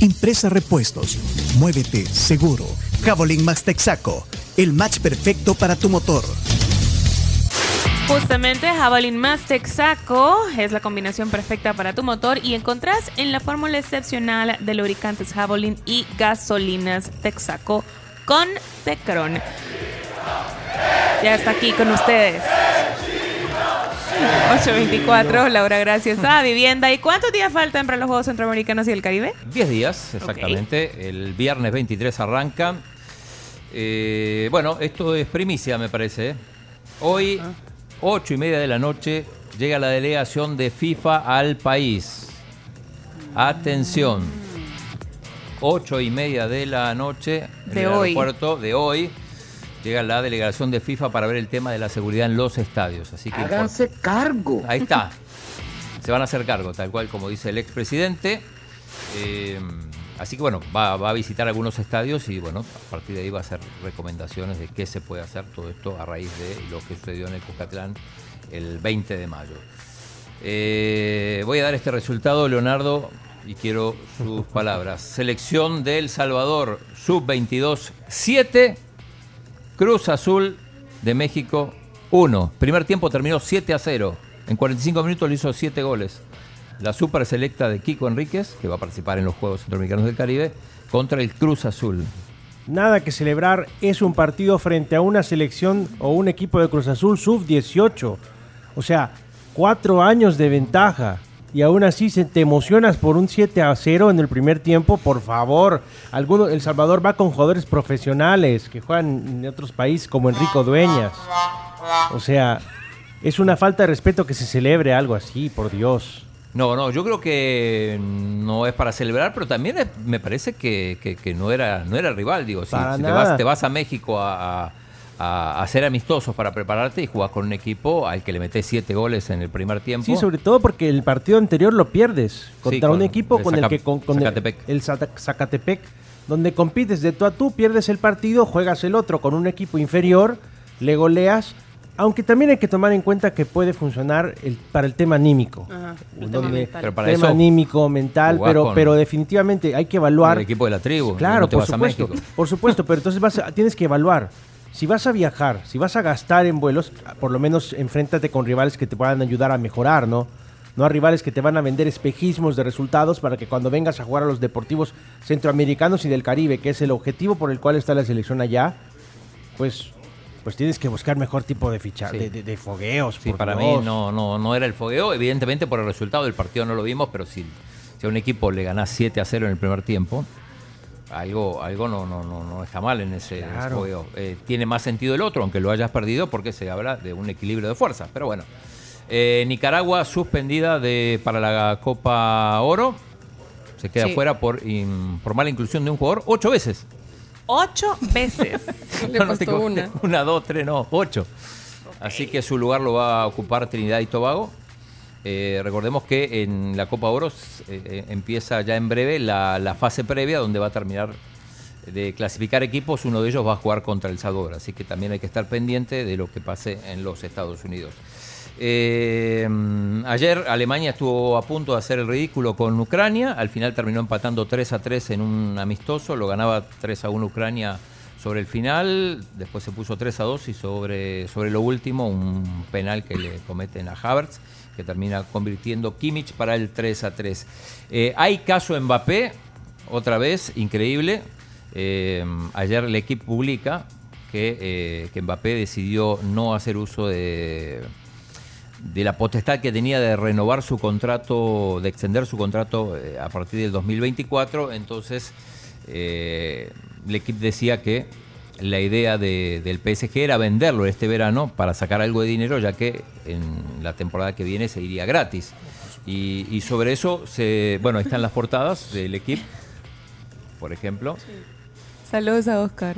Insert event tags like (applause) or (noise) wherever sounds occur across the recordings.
Impresa Repuestos. Muévete seguro. Javelin Max Texaco. El match perfecto para tu motor. Justamente Javelin Más Texaco es la combinación perfecta para tu motor y encontrás en la fórmula excepcional de lubricantes Javelin y gasolinas Texaco con Tecron. Ya está aquí con ustedes. 824, Laura, gracias a Vivienda. ¿Y cuántos días faltan para los Juegos Centroamericanos y el Caribe? 10 días, exactamente. El viernes 23 arranca. Eh, bueno, esto es primicia, me parece. ¿eh? Hoy, 8 y media de la noche, llega la delegación de FIFA al país. Atención. 8 y media de la noche en De el hoy. aeropuerto de hoy. Llega la delegación de FIFA para ver el tema de la seguridad en los estadios. Así que Háganse cargo. Ahí está. Se van a hacer cargo, tal cual como dice el expresidente. Eh, así que bueno, va, va a visitar algunos estadios y bueno, a partir de ahí va a hacer recomendaciones de qué se puede hacer todo esto a raíz de lo que sucedió en el Cuscatlán el 20 de mayo. Eh, voy a dar este resultado, Leonardo, y quiero sus palabras. Selección de El Salvador, sub-22, 7. Cruz Azul de México 1. Primer tiempo terminó 7 a 0. En 45 minutos le hizo 7 goles. La super selecta de Kiko Enríquez, que va a participar en los Juegos Centroamericanos del Caribe, contra el Cruz Azul. Nada que celebrar, es un partido frente a una selección o un equipo de Cruz Azul sub-18. O sea, cuatro años de ventaja. Y aún así se te emocionas por un 7 a 0 en el primer tiempo, por favor. Alguno, el Salvador va con jugadores profesionales que juegan en otros países como Enrico Dueñas. O sea, es una falta de respeto que se celebre algo así, por Dios. No, no, yo creo que no es para celebrar, pero también es- me parece que, que- que no, era, no era rival. Digo, si, te, vas, te vas a México a, a- a hacer amistosos para prepararte y jugás con un equipo al que le metés 7 goles en el primer tiempo. Sí, sobre todo porque el partido anterior lo pierdes contra con un equipo el con el que con, Zacatepec. el, Zacatepec, donde compites de tú a tú, pierdes el partido, juegas el otro con un equipo inferior, le goleas, aunque también hay que tomar en cuenta que puede funcionar el- para el tema anímico. Ajá, el tema mental. Pero para tema eso anímico, mental, pero, pero definitivamente hay que evaluar. el equipo de la tribu. Claro, no te por vas supuesto, por supuesto, pero entonces vas a- tienes que evaluar. Si vas a viajar, si vas a gastar en vuelos, por lo menos enfréntate con rivales que te puedan ayudar a mejorar, ¿no? No a rivales que te van a vender espejismos de resultados para que cuando vengas a jugar a los deportivos centroamericanos y del Caribe, que es el objetivo por el cual está la selección allá, pues, pues tienes que buscar mejor tipo de ficha, Sí. de, de- de fogueos. Sí, para Dios. mí no, no, no era el fogueo. Evidentemente por el resultado del partido no lo vimos, pero si, si a un equipo le ganás 7 a 0 en el primer tiempo, algo, algo no, no, no, no está mal en ese, Claro. fogueo. Eh, tiene más sentido el otro, aunque lo hayas perdido, porque se habla de un equilibrio de fuerzas. Pero bueno, Eh, Nicaragua suspendida de, para la Copa Oro. Se queda Sí. fuera por, in- por mala inclusión de un jugador ocho veces. Ocho veces. (laughs) Le No, no te costó co- una. Una, dos, tres, no, ocho. Así que su lugar lo va a ocupar Trinidad y Tobago. Eh, recordemos que en la Copa Oro eh, eh, empieza ya en breve la, fase previa donde va a terminar de clasificar equipos. Uno de ellos va a jugar contra El Salvador. Así que también hay que estar pendiente de lo que pase en los Estados Unidos. Ayer Alemania estuvo a punto de hacer el ridículo con Ucrania. Al final terminó empatando 3 a 3 en un amistoso. Lo ganaba 3 a 1 Ucrania sobre el final. Después se puso 3 a 2 y sobre, sobre lo último un penal que le cometen a Havertz que termina convirtiendo Kimmich para el 3 a 3. Eh, hay caso Mbappé, otra vez, increíble. Eh, ayer el equipo publica que, eh, que Mbappé decidió no hacer uso de, de la potestad que tenía de renovar su contrato, de extender su contrato a partir del 2024. Entonces, eh, el equipo decía que la idea de- del PSG era venderlo este verano para sacar algo de dinero, ya que en la temporada que viene se iría gratis. Y, y sobre eso, se, bueno, ahí están las portadas del equipo. por ejemplo. Saludos a Oscar.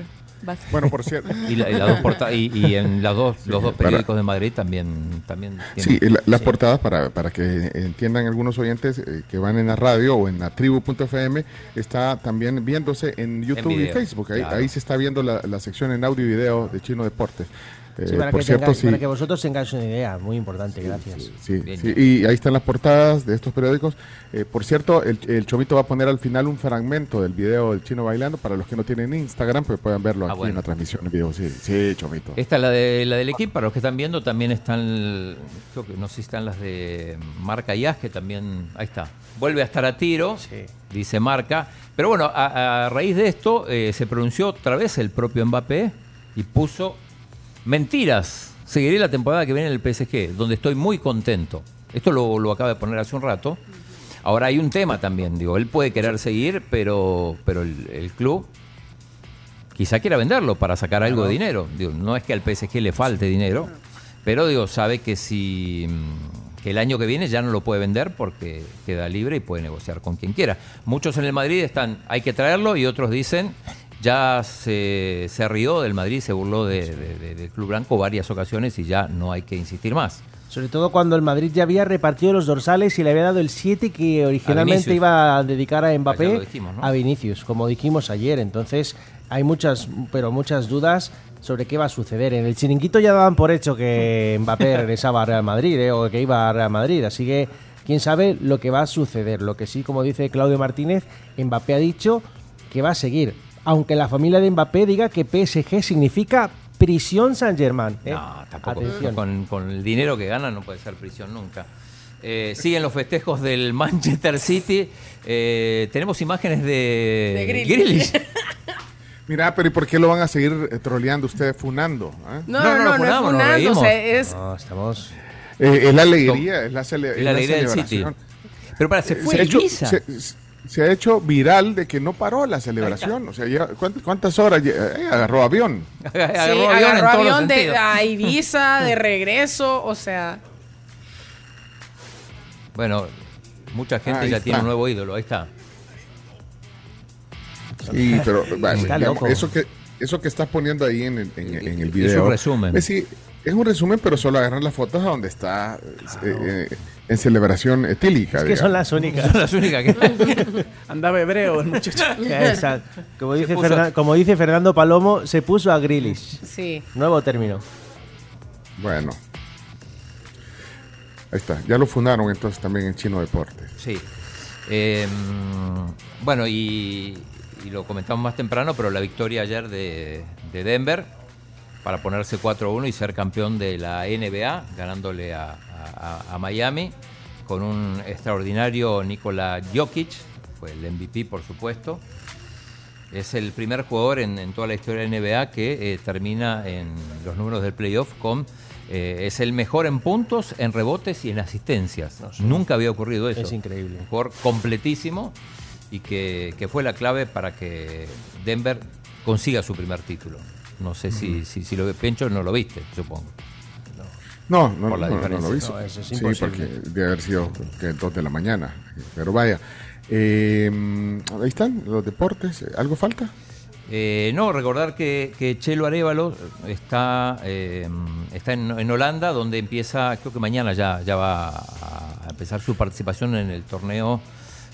Bueno, por cierto. (laughs) Y, la- y dos y, y en las dos, los dos para- periódicos de Madrid también, también Sí, tienen- la- las portadas para, para que entiendan algunos oyentes eh, que van en la radio o en la tribu.fm, está también viéndose en YouTube y video, Facebook. Ahí, claro. ahí se está viendo la, la sección en audio y video de Chino Deportes. Eh, Sí, para, por que cierto, tengáis- sí, para que vosotros tengáis una idea, muy importante, gracias. sí, Bien. sí, y ahí están las portadas de estos periódicos. Eh, por cierto, el, el Chomito va a poner al final un fragmento del video del Chino bailando. Para los que no tienen Instagram, pues puedan verlo Ah, aquí bueno. en la transmisión en video. Sí, sí, Chomito. Esta es la, de, la del equipo, para los que están viendo también están, creo que no sé si están las de Marca y que también, ahí está, vuelve a estar a tiro, Sí. dice Marca. Pero bueno, a, a raíz de esto eh, se pronunció otra vez el propio Mbappé y puso mentiras. Seguiré la temporada que viene en el PSG, donde estoy muy contento. Esto lo, lo acaba de poner hace un rato. Ahora hay un tema también, digo, él puede querer seguir, pero, pero el, el club quizá quiera venderlo para sacar algo de dinero. Digo, no es que al PSG le falte dinero, pero digo, sabe que si mm, que el año que viene ya no lo puede vender porque queda libre y puede negociar con quien quiera. Muchos en el Madrid están, hay que traerlo y otros dicen, ya se, se rió del Madrid, se burló de- de- de- del Club Blanco varias ocasiones y ya no hay que insistir más. Sobre todo cuando el Madrid ya había repartido los dorsales y le había dado el 7 que originalmente iba a dedicar a Mbappé a Vinicius, como dijimos ayer. Entonces hay muchas, pero muchas dudas sobre qué va a suceder. En el chiringuito ya daban por hecho que Mbappé (laughs) regresaba a Real Madrid eh, o que iba a Real Madrid. Así que quién sabe lo que va a suceder. Lo que sí, como dice Claudio Martínez, Mbappé ha dicho que va a seguir. Aunque la familia de Mbappé diga que PSG significa prisión San Germain. No, tampoco. Con, con el dinero que gana no puede ser prisión nunca. Eh, siguen los festejos del (laughs) Manchester City. Eh, tenemos imágenes de, De. Grealish. (laughs) Mira, pero ¿y por qué lo van a seguir eh, troleando ustedes, funando? No, No, no, no, no, no, es funamos, funando, o reímos. sea, es... No, estamos. Eh, es la alegría, es la, cele- Es es la alegría del City. celebración. Pero para, se Eh, fue hecho, se, se ha hecho viral de que no paró la celebración. O sea, ya, ¿cuántas, cuántas horas? eh, agarró avión. (laughs) Agarró sí, avión agarró de a (laughs) Ibiza, de regreso, o sea... Bueno, mucha gente Ahí ya está. tiene un nuevo ídolo. Ahí está. Sí, pero (laughs) bueno, Está digamos, loco. eso que eso que estás poniendo ahí en el, en, en el Es video. un resumen. Es, sí, es un resumen, pero solo agarran las fotos a donde está eh, eh, en celebración etílica. Es que son las únicas. Son las únicas que. (laughs) Andaba hebreo el muchacho. (laughs) Esa, como, dice puso- Fernan- como dice Fernando Palomo, se puso a Grealish. Sí. Nuevo término. Bueno. Ahí está. Ya lo fundaron entonces también en Chino Deportes. Sí. Eh, bueno, y, y lo comentamos más temprano, pero la victoria ayer de, de Denver para ponerse 4-1 y ser campeón de la NBA, ganándole a, a- a Miami con un extraordinario Nikola Jokic, fue el MVP por supuesto. Es el primer jugador en, en toda la historia de la NBA que eh, termina en los números del playoff con... eh, es el mejor en puntos, en rebotes y en asistencias. Nunca había ocurrido eso. Es increíble. Un jugador completísimo y que, que fue la clave para que Denver consiga su primer título. No sé si, si, si lo ve Pencho, no lo viste, supongo. No, no, Por la no, no, lo hizo. No, eso es sí, porque debe haber sido que 2 de la mañana. Pero vaya. Eh, ahí están los deportes. ¿Algo falta? Eh, no, recordar que, que Chelo Arevalo está, eh, está en, en Holanda, donde empieza, creo que mañana ya, ya va a empezar su participación en el torneo,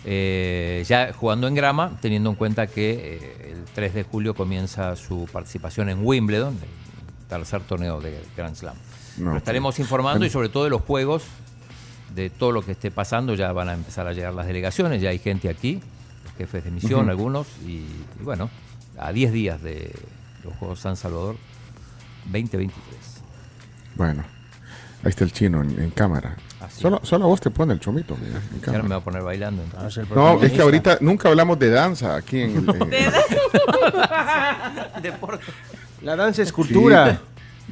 eh, ya jugando en grama, teniendo en cuenta que eh, el 3 de julio comienza su participación en Wimbledon, el tercer torneo de Grand Slam. No, Lo estaremos informando y sobre todo de los juegos, de todo lo que esté pasando, ya van a empezar a llegar las delegaciones, ya hay gente aquí, los jefes de misión, algunos, y, y bueno, a 10 días de los Juegos San Salvador 2023. Bueno, ahí está el chino en, en cámara. Así Solo, solo a vos te pone el chomito. mira, ahora me voy a poner bailando. entonces. El No, es que ahorita nunca hablamos de danza aquí en el. en- Deporte. La danza es cultura. Sí,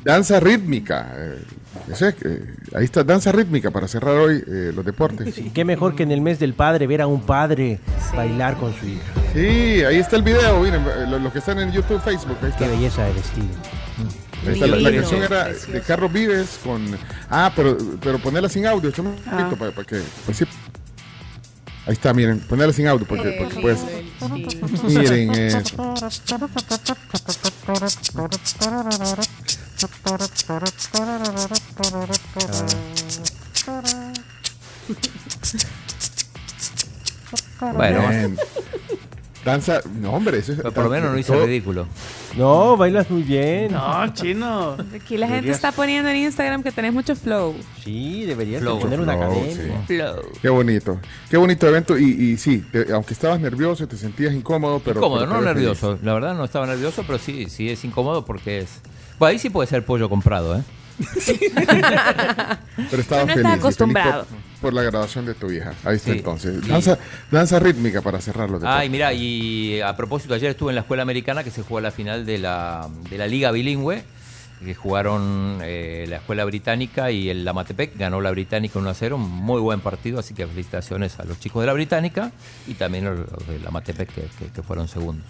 danza rítmica. eh, ese, eh, ahí está, danza rítmica para cerrar hoy eh, los deportes. Y qué mejor que en el mes del padre ver a un padre bailar con su hija. Sí, ahí está el video, miren, eh, los, los que están en YouTube, Facebook, ahí está. Qué belleza de vestido. La, canción era precioso. de Carlos Vives con... Ah, pero, pero ponerla sin audio, chomito, Ah. para, para que... Pues sí. Ahí está, miren, ponerle sin audio porque, porque pues. Miren eso. Bueno, Bien. Danza, no hombre, eso es. pero por lo menos no hice todo- ridículo. No, bailas muy bien. No, chino. Aquí la gente está poniendo en Instagram que tenés mucho flow. Sí, deberías de Flow, tener una flow, academia. Flow. Qué bonito, qué bonito evento y, y sí, te- aunque estabas nervioso, te sentías incómodo, pero... Incómodo, pero no nervioso. La verdad no estaba nervioso, pero sí, sí es incómodo porque es. Bueno, ahí sí puede ser pollo comprado, ¿eh? (laughs) feliz. Pero estabas No feliz. estás y feliz acostumbrado. Por, por la graduación de tu hija. Ahí está Sí. entonces. Y- Danza, danza rítmica para cerrarlo. Ay, mira, y a propósito, ayer estuve en la escuela americana que se jugó la final de la, de la Liga Bilingüe, que jugaron eh, la escuela británica y el Amatepec, ganó la británica 1 a 0, un muy buen partido, así que felicitaciones a los chicos de la británica y también a los de la Amatepec que, que- que fueron segundos.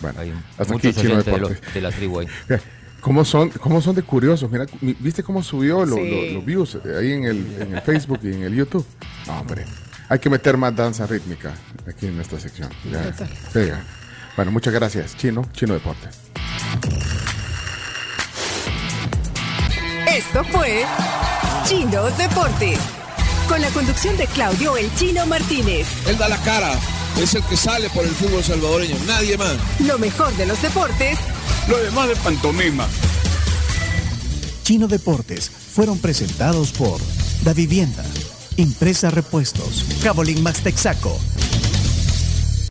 Bueno, Hay hasta muchos aquí oyentes de, los- de la tribu ahí. (laughs) ¿Cómo son, ¿Cómo son de curiosos? Mira, mi- ¿viste cómo subió lo- Sí. lo- los views eh, ahí en el, en el Facebook y en el YouTube? No, hombre. Hay que meter más danza rítmica aquí en esta sección. Ya, pega. Bueno, muchas gracias, Chino, Chino Deportes. Esto fue Chino Deportes. Con la conducción de Claudio El Chino Martínez. Él da la cara, es el que sale por el fútbol salvadoreño, nadie más. Lo mejor de los deportes Lo demás de pantomima. Chino Deportes fueron presentados por Da Vivienda, Impresa Repuestos, Cabolín Max Texaco,